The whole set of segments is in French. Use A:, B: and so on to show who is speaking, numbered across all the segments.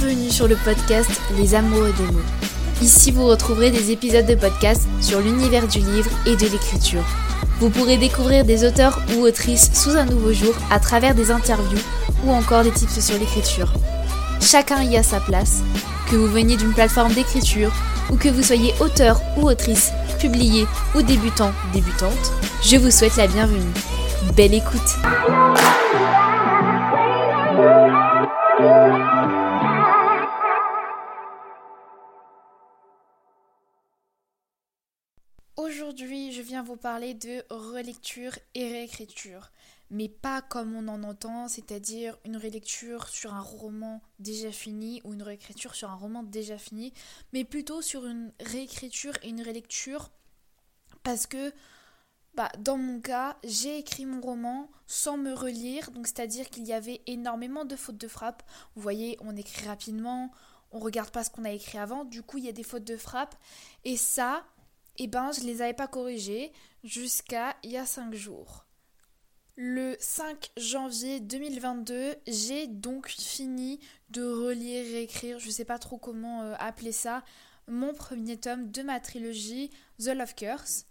A: Bienvenue sur le podcast Les Amoureux des mots. Ici, vous retrouverez des épisodes de podcast sur l'univers du livre et de l'écriture. Vous pourrez découvrir des auteurs ou autrices sous un nouveau jour à travers des interviews ou encore des tips sur l'écriture. Chacun y a sa place. Que vous veniez d'une plateforme d'écriture ou que vous soyez auteur ou autrice, publié ou débutant, débutante, je vous souhaite la bienvenue. Belle écoute vous parler de relecture et réécriture, mais pas comme on en entend, c'est-à-dire une relecture sur un roman déjà fini ou une réécriture sur un roman déjà fini, mais plutôt sur une réécriture et une relecture parce que bah, dans mon cas, j'ai écrit mon roman sans me relire, donc c'est-à-dire qu'il y avait énormément de fautes de frappe. Vous voyez, on écrit rapidement, on regarde pas ce qu'on a écrit avant, du coup il y a des fautes de frappe, et ça, eh ben, je les avais pas corrigées jusqu'à il y a 5 jours. Le 5 janvier 2022, j'ai donc fini de relire, réécrire, je sais pas trop comment euh, appeler ça, mon premier tome de ma trilogie The Love Curse.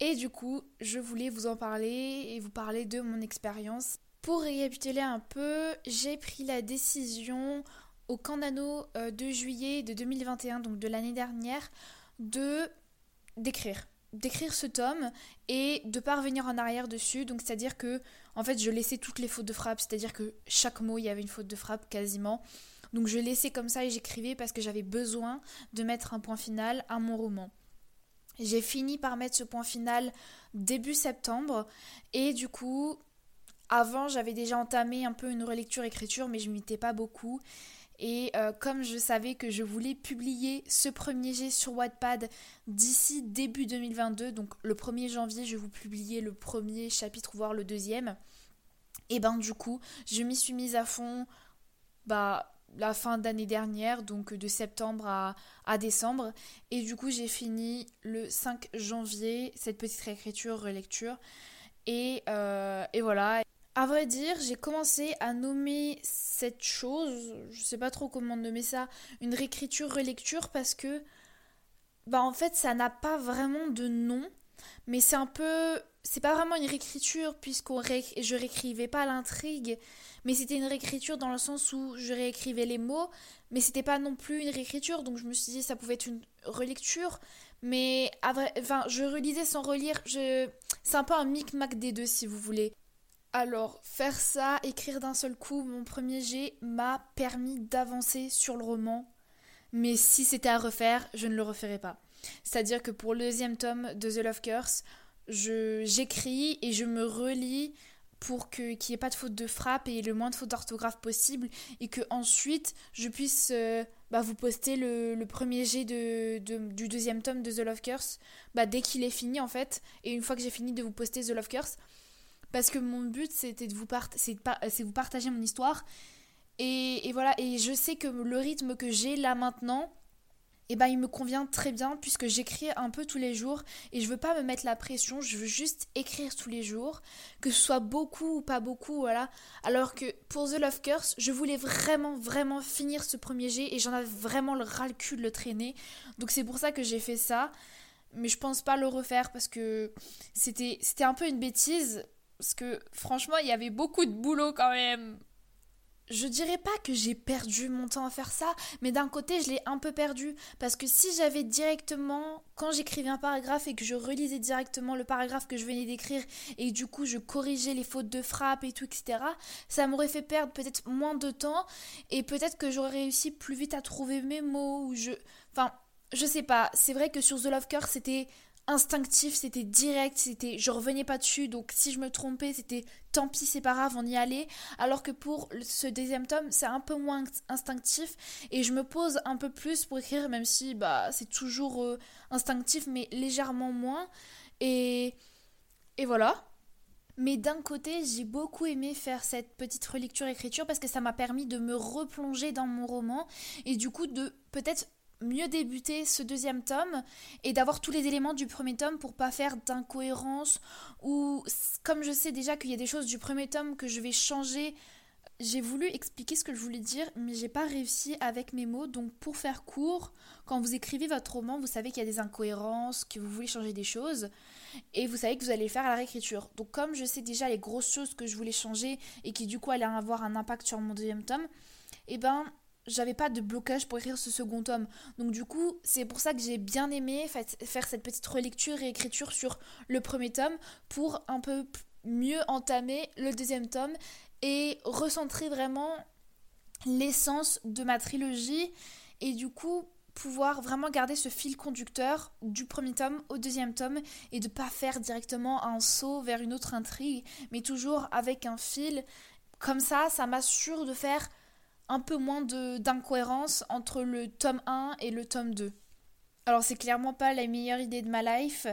A: Et du coup, je voulais vous en parler et vous parler de mon expérience. Pour récapituler un peu, j'ai pris la décision au Candano euh, de juillet de 2021, donc de l'année dernière, de d'écrire d'écrire ce tome et de pas revenir en arrière dessus. Donc c'est à dire que en fait je laissais toutes les fautes de frappe. C'est à dire que chaque mot il y avait une faute de frappe quasiment. Donc je laissais comme ça et j'écrivais parce que j'avais besoin de mettre un point final à mon roman. J'ai fini par mettre ce point final début septembre et du coup avant j'avais déjà entamé un peu une relecture écriture mais je m'y étais pas beaucoup et euh, comme je savais que je voulais publier ce premier jet sur Wattpad d'ici début 2022, donc le 1er janvier, je vais vous publier le premier chapitre, voire le deuxième. Et ben du coup, je m'y suis mise à fond bah, la fin d'année dernière, donc de septembre à, décembre. Et du coup, j'ai fini le 5 janvier cette petite réécriture, relecture. Et, euh, et voilà. À vrai dire, j'ai commencé à nommer cette chose, je sais pas trop comment nommer ça, une réécriture relecture parce que bah en fait, ça n'a pas vraiment de nom, mais c'est un peu c'est pas vraiment une réécriture puisqu'on je réécrivais pas l'intrigue, mais c'était une réécriture dans le sens où je réécrivais les mots, mais c'était pas non plus une réécriture, donc je me suis dit ça pouvait être une relecture, mais enfin je relisais sans relire, je c'est un peu un micmac des deux si vous voulez. Alors, faire ça, écrire d'un seul coup mon premier jet m'a permis d'avancer sur le roman. Mais si c'était à refaire, je ne le referais pas. C'est-à-dire que pour le deuxième tome de The Love Curse, j'écris et je me relis pour qu'il n'y ait pas de faute de frappe et le moins de fautes d'orthographe possible et que ensuite je puisse euh, bah, vous poster le, premier jet de, du deuxième tome de The Love Curse bah, dès qu'il est fini en fait et une fois que j'ai fini de vous poster The Love Curse parce que mon but c'était de vous, c'est vous partager mon histoire et, voilà et je sais que le rythme que j'ai là maintenant et eh ben il me convient très bien puisque j'écris un peu tous les jours et je veux pas me mettre la pression, je veux juste écrire tous les jours, que ce soit beaucoup ou pas beaucoup, voilà. Alors que pour The Love Curse, je voulais vraiment vraiment finir ce premier jet et j'en avais vraiment le ras le cul de le traîner. Donc c'est pour ça que j'ai fait ça. Mais je pense pas le refaire parce que c'était un peu une bêtise parce que franchement, il y avait beaucoup de boulot quand même. Je dirais pas que j'ai perdu mon temps à faire ça, mais d'un côté, je l'ai un peu perdu. Parce que si j'avais directement, quand j'écrivais un paragraphe et que je relisais directement le paragraphe que je venais d'écrire, et du coup je corrigeais les fautes de frappe et tout, etc., ça m'aurait fait perdre peut-être moins de temps, et peut-être que j'aurais réussi plus vite à trouver mes mots, ou je. Enfin, je sais pas. C'est vrai que sur The Love Curse, c'était instinctif, c'était direct, c'était je revenais pas dessus, donc si je me trompais, c'était tant pis, c'est pas grave, on y allait. Alors que pour ce deuxième tome, c'est un peu moins instinctif et je me pose un peu plus pour écrire, même si bah c'est toujours euh, instinctif, mais légèrement moins. Et et voilà. Mais d'un côté, j'ai beaucoup aimé faire cette petite relecture-écriture parce que ça m'a permis de me replonger dans mon roman et du coup de peut-être mieux débuter ce deuxième tome et d'avoir tous les éléments du premier tome pour pas faire d'incohérence ou comme je sais déjà qu'il y a des choses du premier tome que je vais changer j'ai voulu expliquer ce que je voulais dire, mais j'ai pas réussi avec mes mots. Donc, pour faire court, quand vous écrivez votre roman, vous savez qu'il y a des incohérences, que vous voulez changer des choses, et vous savez que vous allez le faire à la réécriture. Donc, comme je sais déjà les grosses choses que je voulais changer et qui du coup allaient avoir un impact sur mon deuxième tome, eh ben, j'avais pas de blocage pour écrire ce second tome. Donc du coup, c'est pour ça que j'ai bien aimé faire cette petite relecture et écriture sur le premier tome pour un peu mieux entamer le deuxième tome et recentrer vraiment l'essence de ma trilogie et du coup pouvoir vraiment garder ce fil conducteur du premier tome au deuxième tome et de pas faire directement un saut vers une autre intrigue mais toujours avec un fil comme ça ça m'assure de faire un peu moins d'incohérence entre le tome 1 et le tome 2 alors c'est clairement pas la meilleure idée de ma life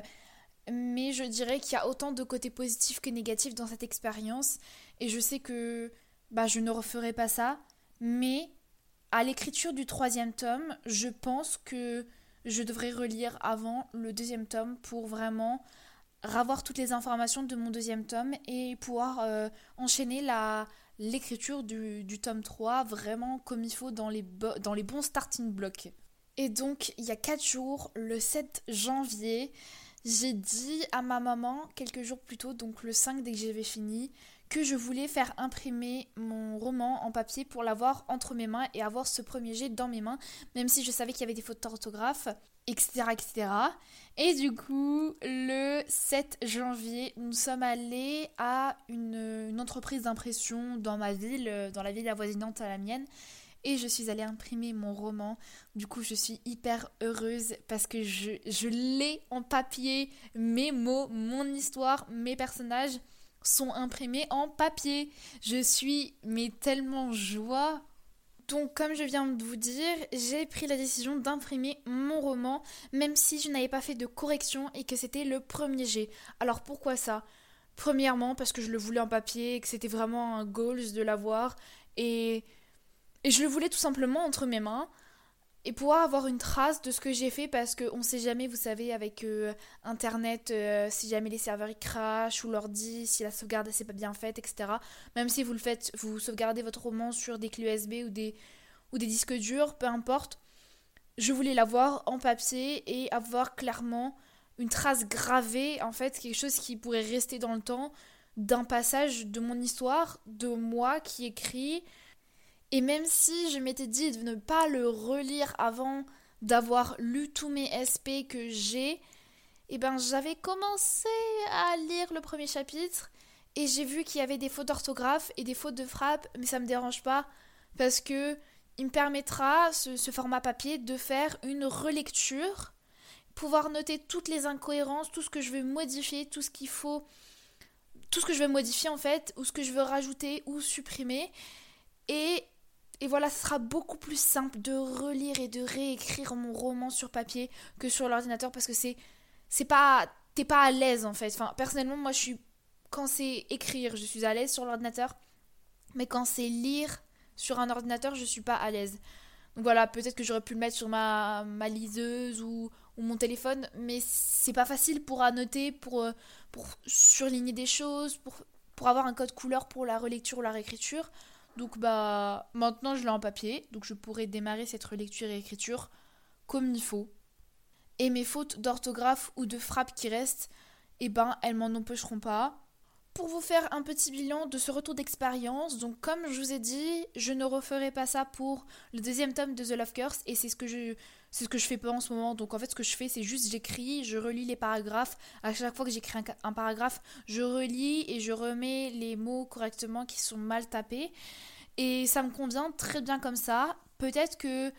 A: mais je dirais qu'il y a autant de côtés positifs que négatifs dans cette expérience. Et je sais que bah, je ne referai pas ça, mais à l'écriture du troisième tome, je pense que je devrais relire avant le deuxième tome pour vraiment ravoir toutes les informations de mon deuxième tome et pouvoir euh, enchaîner la l'écriture du, du, tome 3 vraiment comme il faut dans les, dans les bons starting blocks. Et donc, il y a 4 jours, le 7 janvier, j'ai dit à ma maman, quelques jours plus tôt, donc le 5 dès que j'avais fini, que je voulais faire imprimer mon roman en papier pour l'avoir entre mes mains et avoir ce premier jet dans mes mains, même si je savais qu'il y avait des fautes d'orthographe, etc., etc. Et du coup, le 7 janvier, nous sommes allés à une, une entreprise d'impression dans ma ville, dans la ville avoisinante à la mienne, et je suis allée imprimer mon roman. Du coup, je suis hyper heureuse parce que je, je l'ai en papier, mes mots, mon histoire, mes personnages sont imprimés en papier. Je suis mais tellement joie. Donc comme je viens de vous dire, j'ai pris la décision d'imprimer mon roman, même si je n'avais pas fait de correction et que c'était le premier jet. Alors pourquoi ça? Premièrement parce que je le voulais en papier, que c'était vraiment un goal de l'avoir, et, et je le voulais tout simplement entre mes mains et pouvoir avoir une trace de ce que j'ai fait parce qu'on ne sait jamais, vous savez, avec euh, Internet, euh, si jamais les serveurs ils crashent ou l'ordi, si la sauvegarde c'est pas bien faite, etc. Même si vous le faites, vous sauvegardez votre roman sur des clés USB ou des, ou des disques durs, peu importe. Je voulais l'avoir en papier et avoir clairement une trace gravée, en fait, quelque chose qui pourrait rester dans le temps d'un passage de mon histoire, de moi qui écrit, et même si je m'étais dit de ne pas le relire avant d'avoir lu tous mes SP que j'ai, eh ben j'avais commencé à lire le premier chapitre et j'ai vu qu'il y avait des fautes d'orthographe et des fautes de frappe, mais ça me dérange pas parce que il me permettra ce, ce format papier de faire une relecture, pouvoir noter toutes les incohérences, tout ce que je veux modifier, tout ce qu'il faut, tout ce que je veux modifier en fait, ou ce que je veux rajouter ou supprimer. Et et voilà, ce sera beaucoup plus simple de relire et de réécrire mon roman sur papier que sur l'ordinateur parce que c'est c'est pas t'es pas à l'aise en fait. Enfin, personnellement, moi je suis quand c'est écrire, je suis à l'aise sur l'ordinateur, mais quand c'est lire sur un ordinateur, je suis pas à l'aise. Donc voilà, peut-être que j'aurais pu le mettre sur ma, ma liseuse ou, ou mon téléphone, mais c'est pas facile pour annoter, pour, euh, pour surligner des choses, pour, pour avoir un code couleur pour la relecture ou la réécriture. Donc bah maintenant je l'ai en papier, donc je pourrais démarrer cette relecture et écriture comme il faut. Et mes fautes d'orthographe ou de frappe qui restent, eh ben elles m'en empêcheront pas. Pour vous faire un petit bilan de ce retour d'expérience, donc comme je vous ai dit, je ne referai pas ça pour le deuxième tome de The Love Curse et c'est ce que je c'est ce que je fais pas en ce moment. Donc en fait, ce que je fais, c'est juste j'écris, je relis les paragraphes. À chaque fois que j'écris un, paragraphe, je relis et je remets les mots correctement qui sont mal tapés. Et ça me convient très bien comme ça. Peut-être que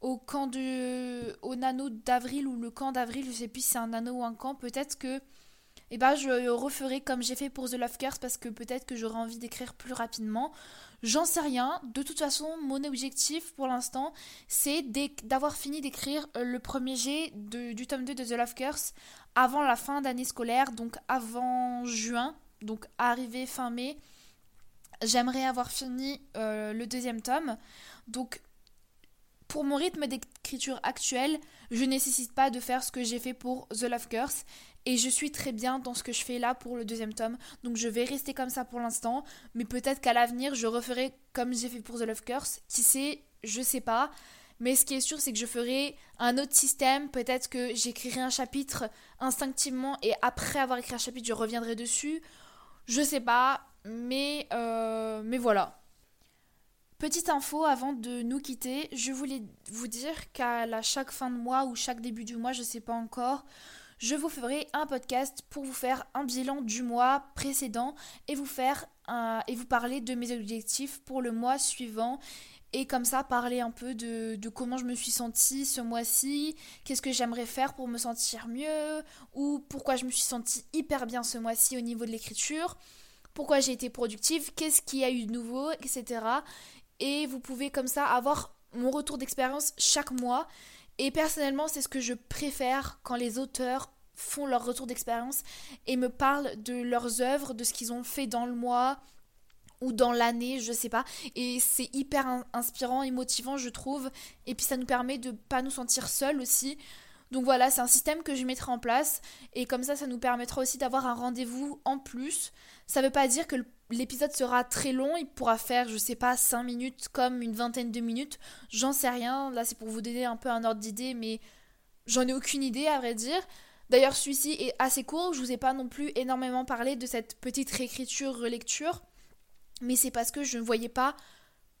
A: au camp de au nano d'avril ou le camp d'avril, je sais plus si c'est un nano ou un camp, peut-être que eh ben, je referai comme j'ai fait pour The Love Curse parce que peut-être que j'aurai envie d'écrire plus rapidement. J'en sais rien. De toute façon, mon objectif pour l'instant, c'est d'avoir fini d'écrire euh, le premier jet du tome 2 de The Love Curse avant la fin d'année scolaire, donc avant juin, donc arrivé fin mai. J'aimerais avoir fini euh, le deuxième tome. Donc, pour mon rythme d'écriture actuel, je nécessite pas de faire ce que j'ai fait pour The Love Curse. Et je suis très bien dans ce que je fais là pour le deuxième tome. Donc je vais rester comme ça pour l'instant. Mais peut-être qu'à l'avenir, je referai comme j'ai fait pour The Love Curse. Qui sait, je sais pas. Mais ce qui est sûr, c'est que je ferai un autre système. Peut-être que j'écrirai un chapitre instinctivement et après avoir écrit un chapitre, je reviendrai dessus. Je sais pas. Mais, euh, mais voilà. Petite info avant de nous quitter, je voulais vous dire qu'à chaque fin de mois ou chaque début du mois, je sais pas encore, je vous ferai un podcast pour vous faire un bilan du mois précédent et vous parler de mes objectifs pour le mois suivant et comme ça parler un peu de, de comment je me suis sentie ce mois-ci, qu'est-ce que j'aimerais faire pour me sentir mieux ou pourquoi je me suis sentie hyper bien ce mois-ci au niveau de l'écriture pourquoi j'ai été productive, qu'est-ce qu'il y a eu de nouveau, etc. Et vous pouvez comme ça avoir mon retour d'expérience chaque mois. Et personnellement, c'est ce que je préfère quand les auteurs font leur retour d'expérience et me parlent de leurs œuvres, de ce qu'ils ont fait dans le mois ou dans l'année, je sais pas. Et c'est hyper inspirant et motivant, je trouve. Et puis ça nous permet de pas nous sentir seuls aussi. Donc voilà, c'est un système que je mettrai en place et comme ça, ça nous permettra aussi d'avoir un rendez-vous en plus. Ça veut pas dire que l'épisode sera très long, il pourra faire, je sais pas, 5 minutes comme une vingtaine de minutes, j'en sais rien. Là, c'est pour vous donner un peu un ordre d'idée, mais j'en ai aucune idée à vrai dire. D'ailleurs, celui-ci est assez court, je vous ai pas non plus énormément parlé de cette petite réécriture-relecture, mais c'est parce que je ne voyais pas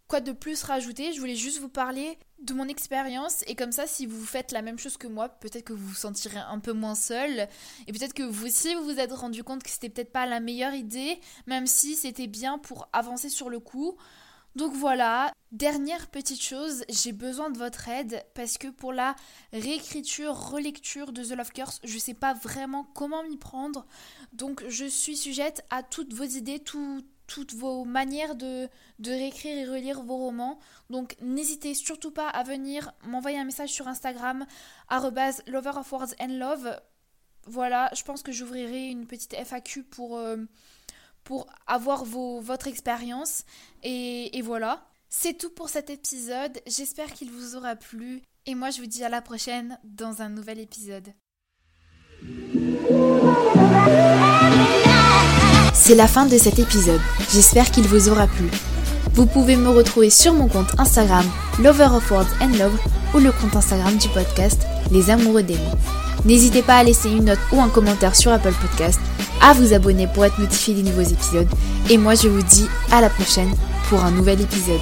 A: quoi de plus rajouter. Je voulais juste vous parler de mon expérience et comme ça, si vous faites la même chose que moi, peut-être que vous vous sentirez un peu moins seul et peut-être que vous aussi vous vous êtes rendu compte que c'était peut-être pas la meilleure idée, même si c'était bien pour avancer sur le coup. Donc voilà, dernière petite chose, j'ai besoin de votre aide parce que pour la réécriture, relecture de The Love Curse, je sais pas vraiment comment m'y prendre. Donc je suis sujette à toutes vos idées, tout, toutes vos manières de, de réécrire et relire vos romans. Donc n'hésitez surtout pas à venir m'envoyer un message sur Instagram, lover of words and love. Voilà, je pense que j'ouvrirai une petite FAQ pour, euh, pour avoir votre expérience. Et, et voilà. C'est tout pour cet épisode. J'espère qu'il vous aura plu. Et moi, je vous dis à la prochaine dans un nouvel épisode.
B: C'est la fin de cet épisode. J'espère qu'il vous aura plu. Vous pouvez me retrouver sur mon compte Instagram Lover of Words and Love ou le compte Instagram du podcast Les Amoureux des mots. N'hésitez pas à laisser une note ou un commentaire sur Apple Podcast, à vous abonner pour être notifié des nouveaux épisodes. Et moi je vous dis à la prochaine pour un nouvel épisode.